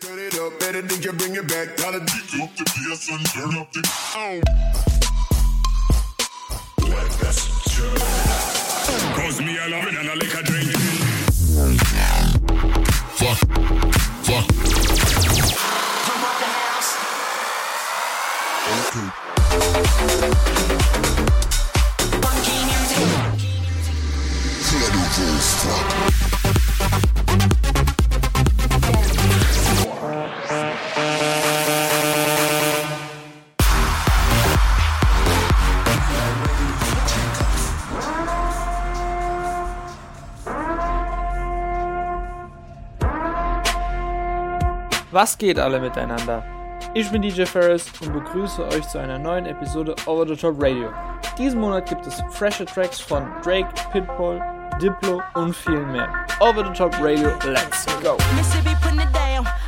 Turn it up, better than you bring it back. Gotta dig up the bass and turn up the oh. Black Best Joe. Was geht alle miteinander? Ich bin DJ Ferris und begrüße euch zu einer neuen Episode Over the Top Radio. Diesen Monat gibt es freshe Tracks von Drake, Pitbull, Diplo und viel mehr. Over the Top Radio, let's go!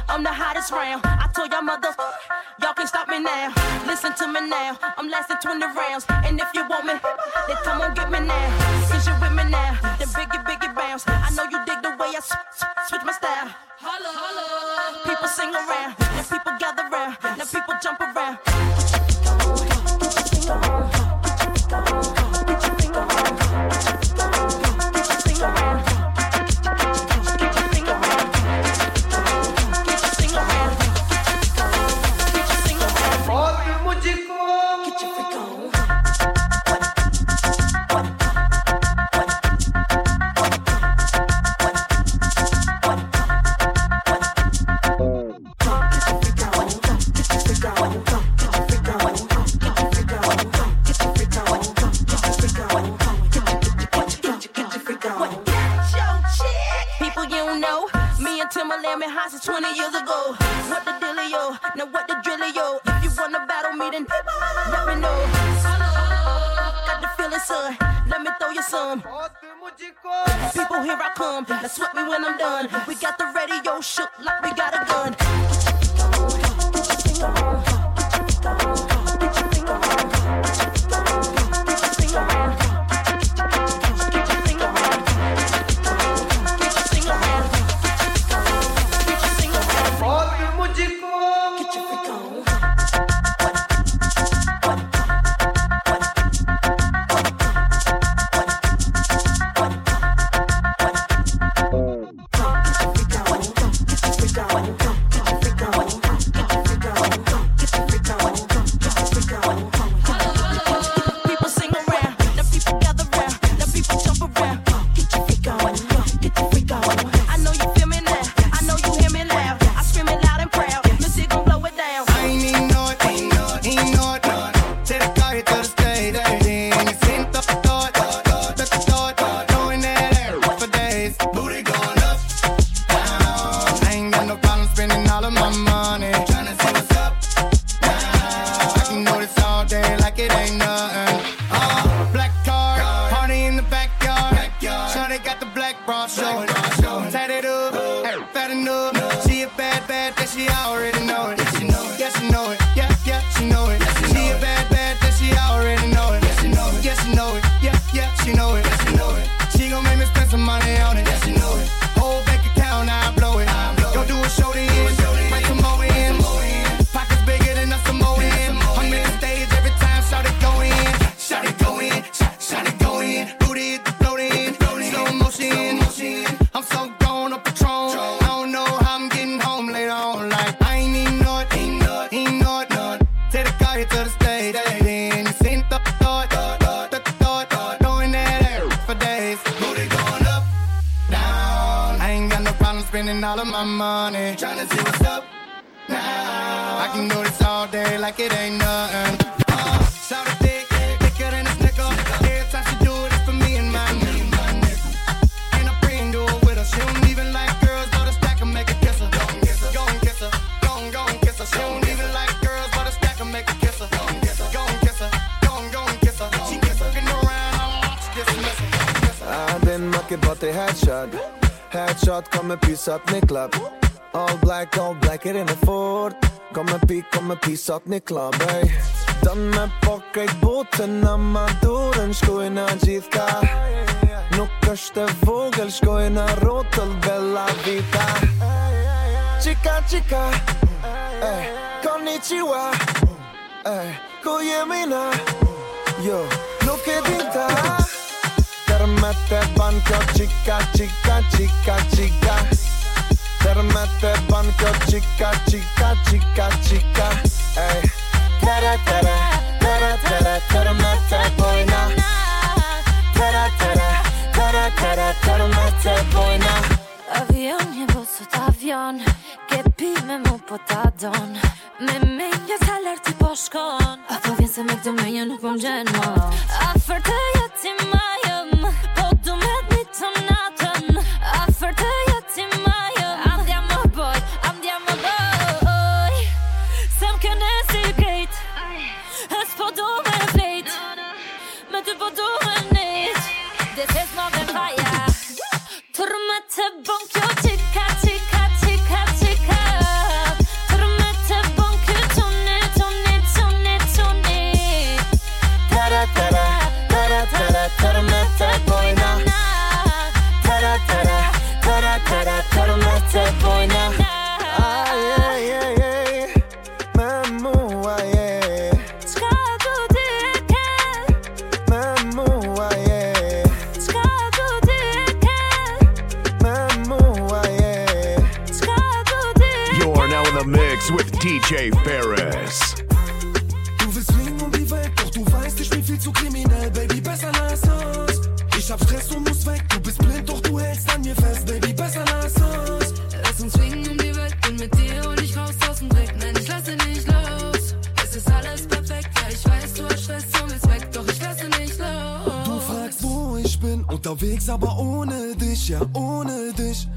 I'm the hottest round. I told y'all mother, y'all can stop me now. Listen to me now, I'm lasting 20 rounds. And if you want me, then come on get me now. sing around. People, here I come. Now sweat me when I'm done. We got the radio shook like we got a gun. Get your on, get your on. all of my money. piece in mijn club. All black, all black erin en Ford. Kom mijn piek, kom mijn piece uit mijn club, ey. Dan mijn pocketboten aan mijn doren, skoen aan Jitka. Nokkerste vogel, skoen aan rotel, bella vita. Chica, chica, ey. Eh, konnichiwa, eh, ey. Koyemina, yo. Lo que pintas. me të ban kjo qika, qika, qika, qika. Tërë me të ban kjo qika, qika, qika, qika. Ej Tërë, tërë, tërë, tërë, tërë me të bojna. Tërë, tërë, tërë, tërë, tërë me të bojna. Avion, një busot avion Ke pi me mu po ta don. Me me një salar ti po shkon. A po vjen se me këtë me një nuk po më gjenë më Afer të jetë ti ma Bonkyo chica ti e You're now in the mix with DJ Ferris. Du willst fliegen um die Welt, doch du weißt, ich bin viel zu kriminell, Baby, besser lass uns. Ich hab Stress und muss weg, du bist blind, doch du hältst an mir fest, Baby, besser lass uns. Lass uns fliegen um die Welt, bin mit dir und unterwegs, aber ohne dich, ja, ohne dich.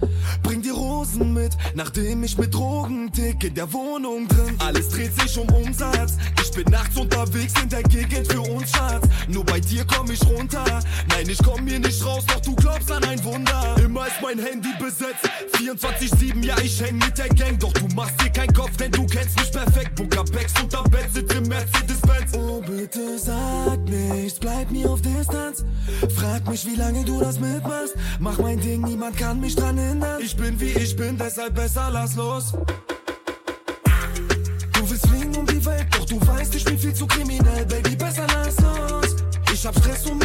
Bring die Rosen mit, nachdem ich mit Drogen tick in der Wohnung drin. Alles dreht sich um Umsatz. Ich bin nachts unterwegs in der Gegend für uns, Schatz. Nur bei dir komm ich runter. Nein, ich komm hier nicht raus, doch du glaubst an ein Wunder. Immer ist mein Handy besetzt. 24-7, ja, ich häng mit der Gang. Doch du machst dir keinen Kopf, denn du kennst mich perfekt. Booker Becks unterm Bett sitzt im Mercedes-Benz. Oh, bitte sag nichts, bleib mir auf Distanz. Frag mich, wie lange du das mitmachst. Mach mein Ding, niemand kann mich dran hindern. Ich bin wie ich bin, deshalb besser lass los. Du willst fliegen um die Welt, doch du weißt, ich bin viel zu kriminell, Baby, besser lass uns. Ich hab Stress und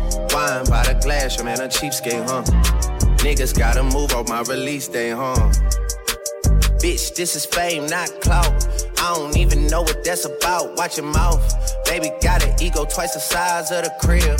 Wine by the glass, your man a cheapskate, huh? Niggas gotta move off my release day, huh? Bitch, this is fame, not clout. I don't even know what that's about. Watch your mouth. Baby got an ego twice the size of the crib.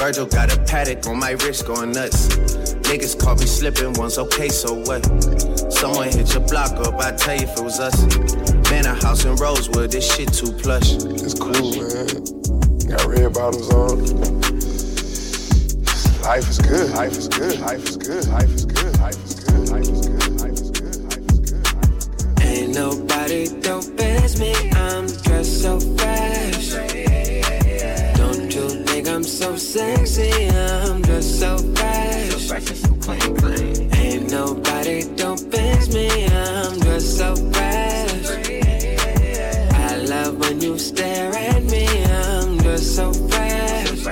Virgil got a Patek on my wrist going nuts. Niggas caught me slipping once, okay, so what? Someone hit your block up, I tell you if it was us. Man, a house in Rosewood, this shit too plush. It's cool, man. Got red bottoms on. Life is good. Life is good. Life is good. Life is good. Life is good. Life is good. Life is good. Life is good. Ain't nobody dope as me. I'm dressed so fresh. Don't you think I'm just so sexy? I'm dressed so fresh. Ain't nobody dope as me. I'm just so fresh. I love when you stare at me. I'm just so fresh.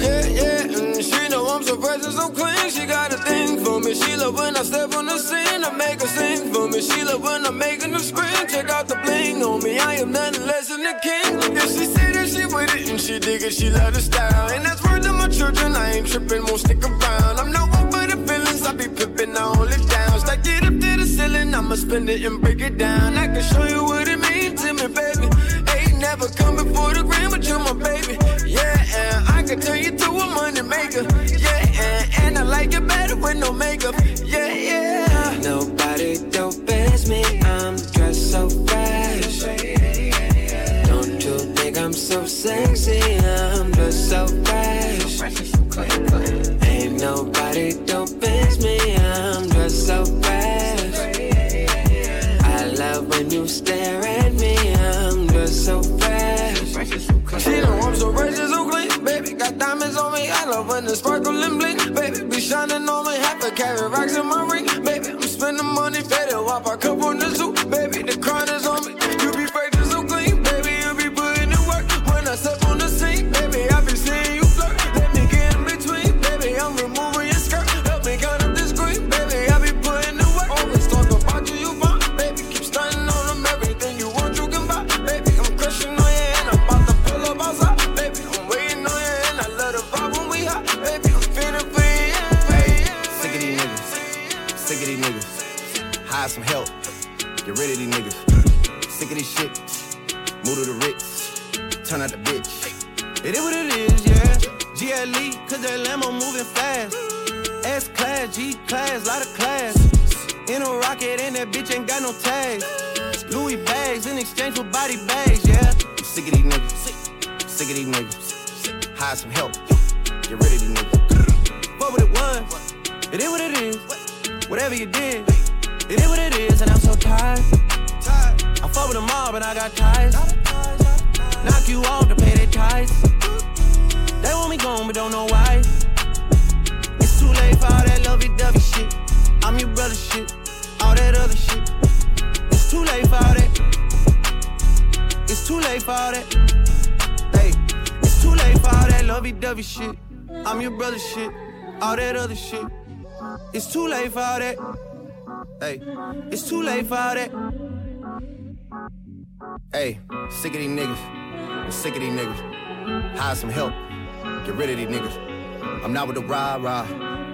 Yeah, yeah, and she know I'm so fresh and so clean. She got a thing for me. She love when I step on the scene. I make her sing for me. She love when I'm making her scream. Check out the bling on me. I am nothing less than a king. Look at she see that she with it and she dig it. She love the style. And that's word to my children. I ain't tripping, won't stick around. I'm no one for the feelings. I be pimping, I hold it down. Stack it up to the ceiling. I'ma spend it and break it down. I can show you what it means to me, baby. Ain't never come before the gram, but you're my baby. Yeah, and I can turn you to a money maker. Yeah, and, and I like it better with no makeup. Yeah. The sparkle and bling, baby. Be shining on me. Half a carat rocks in my ring, baby. I'm spending money, fed it is what it is, and I'm so tired. I fuck with them all, but I got ties. Knock you off to pay their ties. They want me gone, but don't know why. It's too late for all that lovey-dovey shit. I'm your brother shit, all that other shit. It's too late for all that. It's too late for all that. Hey, it's too late for all that lovey-dovey shit. I'm your brother shit, all that other shit. It's too late for all that. Hey, it's too late for all that. Hey, sick of these niggas. I'm sick of these niggas. Hire some help. Get rid of these niggas. I'm not with the rah rah.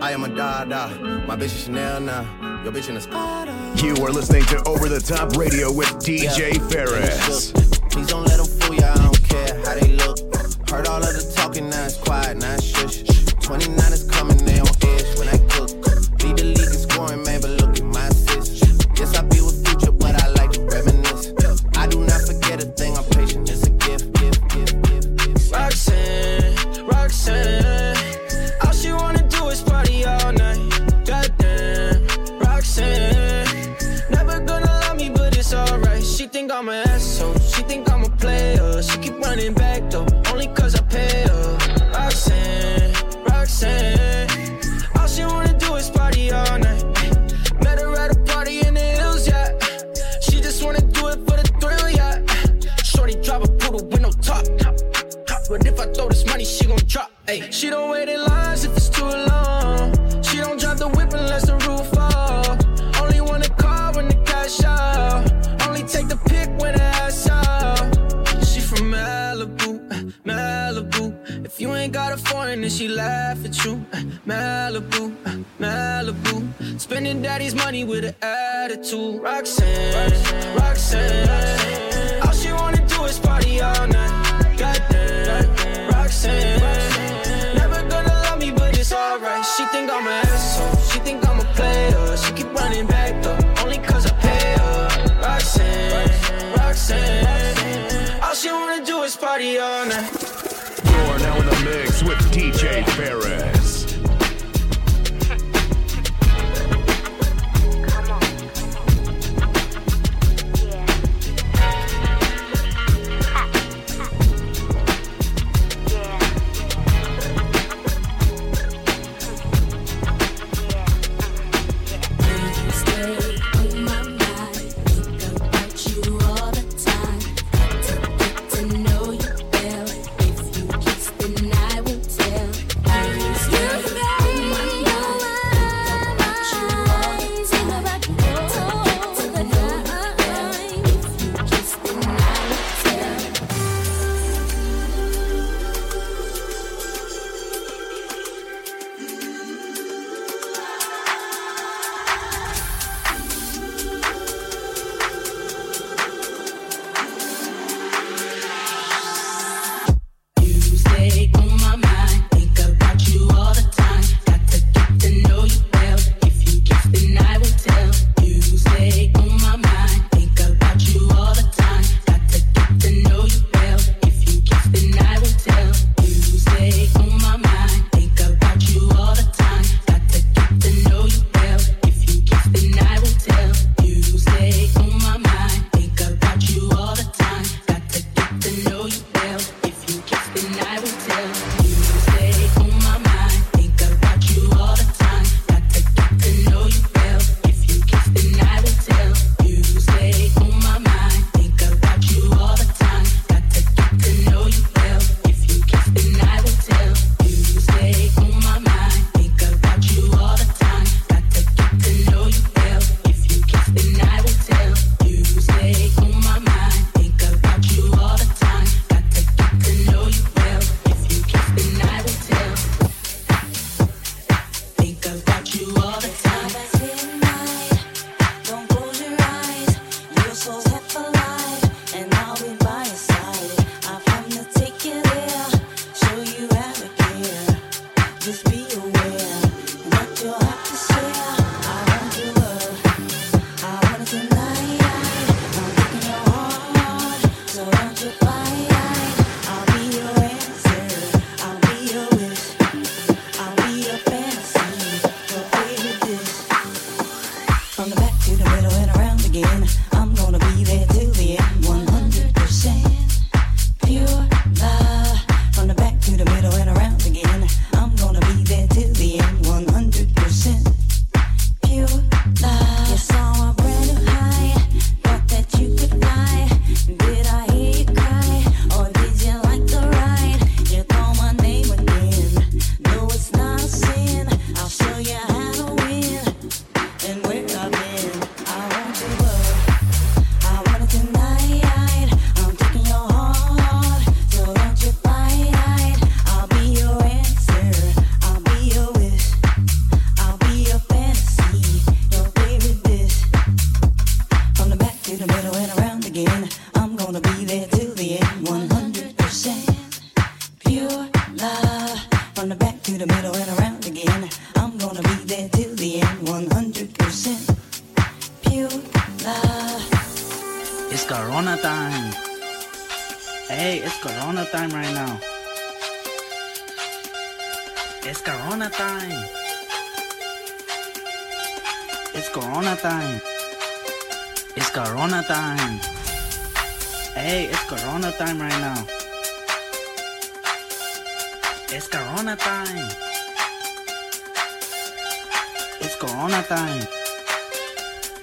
I am a da da. My bitch is Chanel now. Your bitch in the spot. Uh. You are listening to Over the Top Radio with DJ Ferris. Please don't let them fool ya, I don't care how they look. Heard all of the talking, now it's quiet, now it's shush. 29 is coming, think I'm a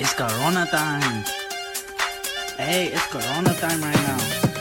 It's Corona time. Hey, it's Corona time right now.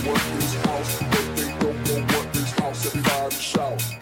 what is house, but they don't know what is house at five and shout.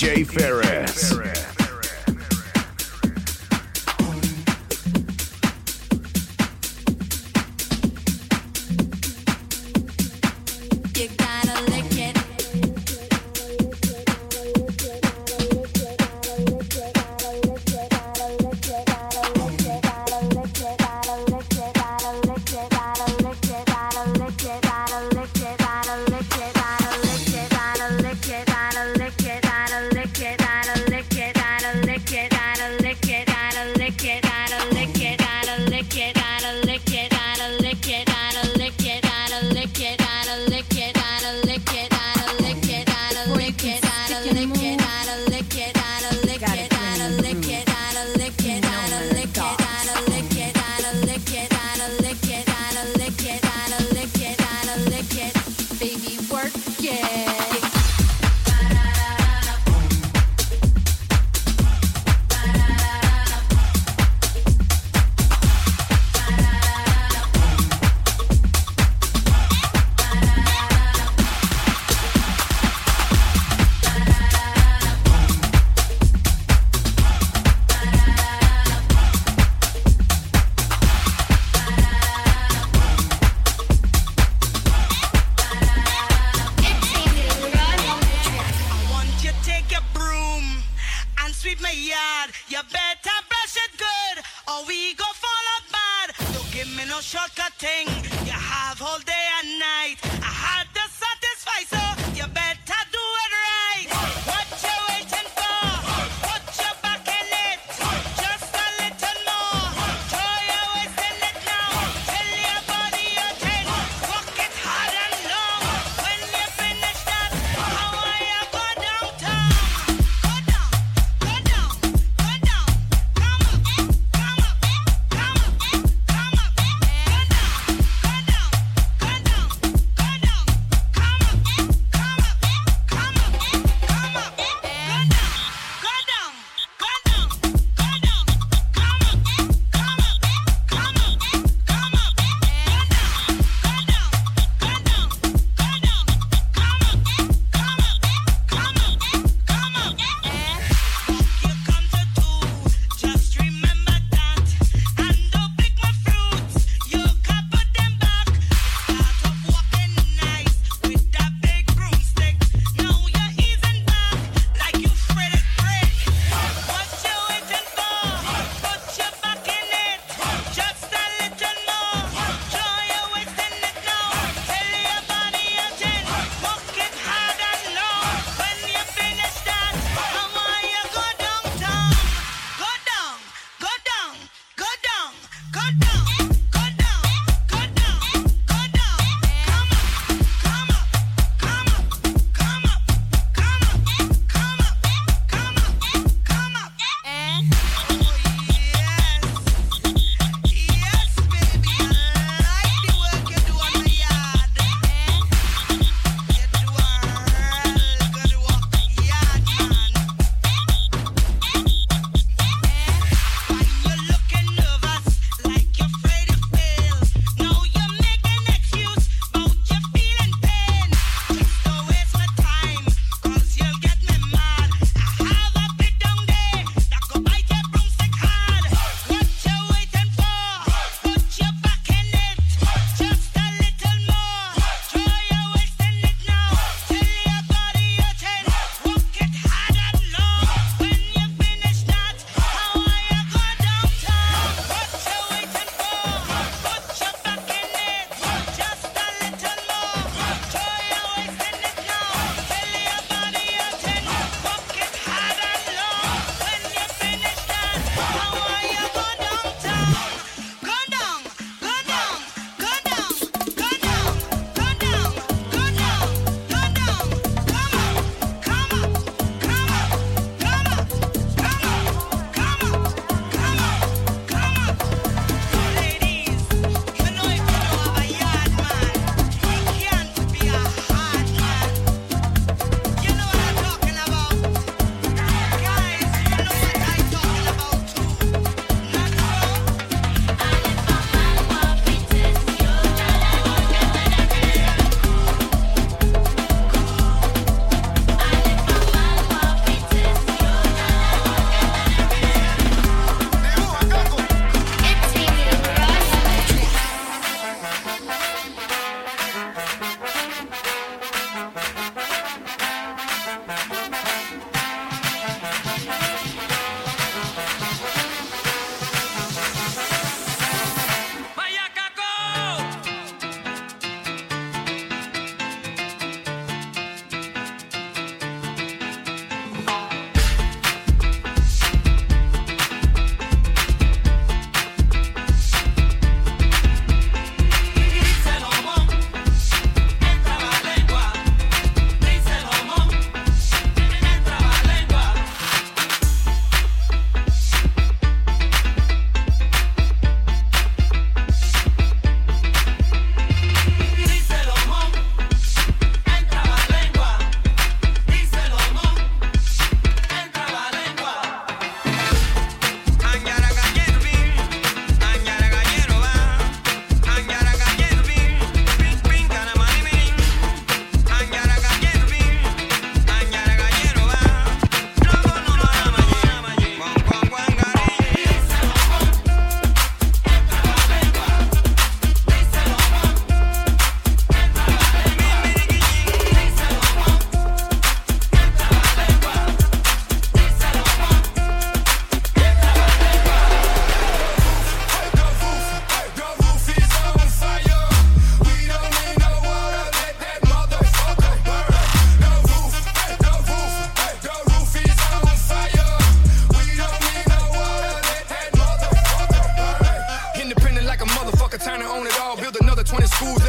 DJ Fair.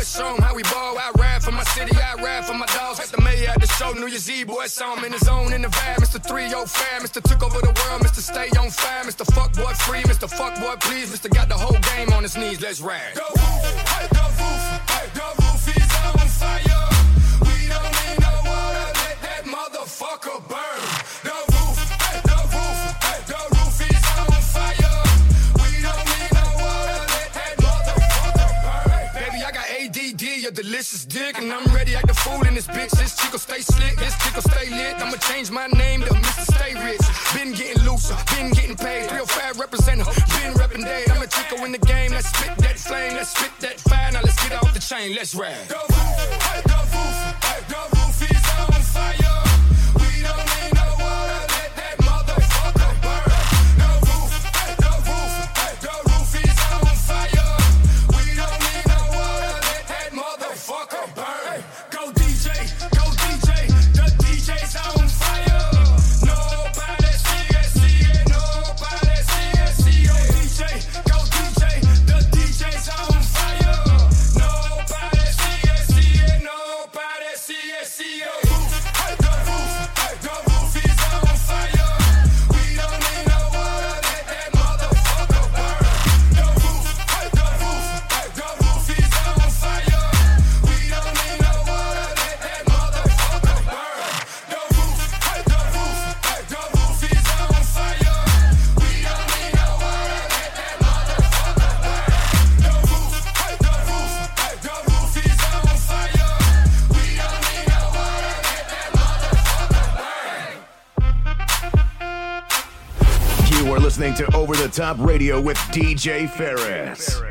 Show 'em how we ball. I ride for my city, I ride for my dogs. At the mayor at the show, New Year's Eve, boy, saw him in the zone in the vibe. Mr. 305, Mr. Took over the world, Mr. Stay on fire, Mr. Fuck Boy Free, Mr. Fuck Boy Please, Mr. Got the whole game on his knees, let's ride. Go roof, hey, the delicious dick, and I'm ready act the fool in this bitch. This chico stay slick, this chico stay lit. I'ma change my name to Mr. Stay Rich. Been getting looser, been getting paid. 305 representative, been repping day. I'm a chico in the game. Let's spit that flame, let's spit that fire. Now let's get off the chain, let's ride. The roof, hey, the Top Radio with DJ Ferris.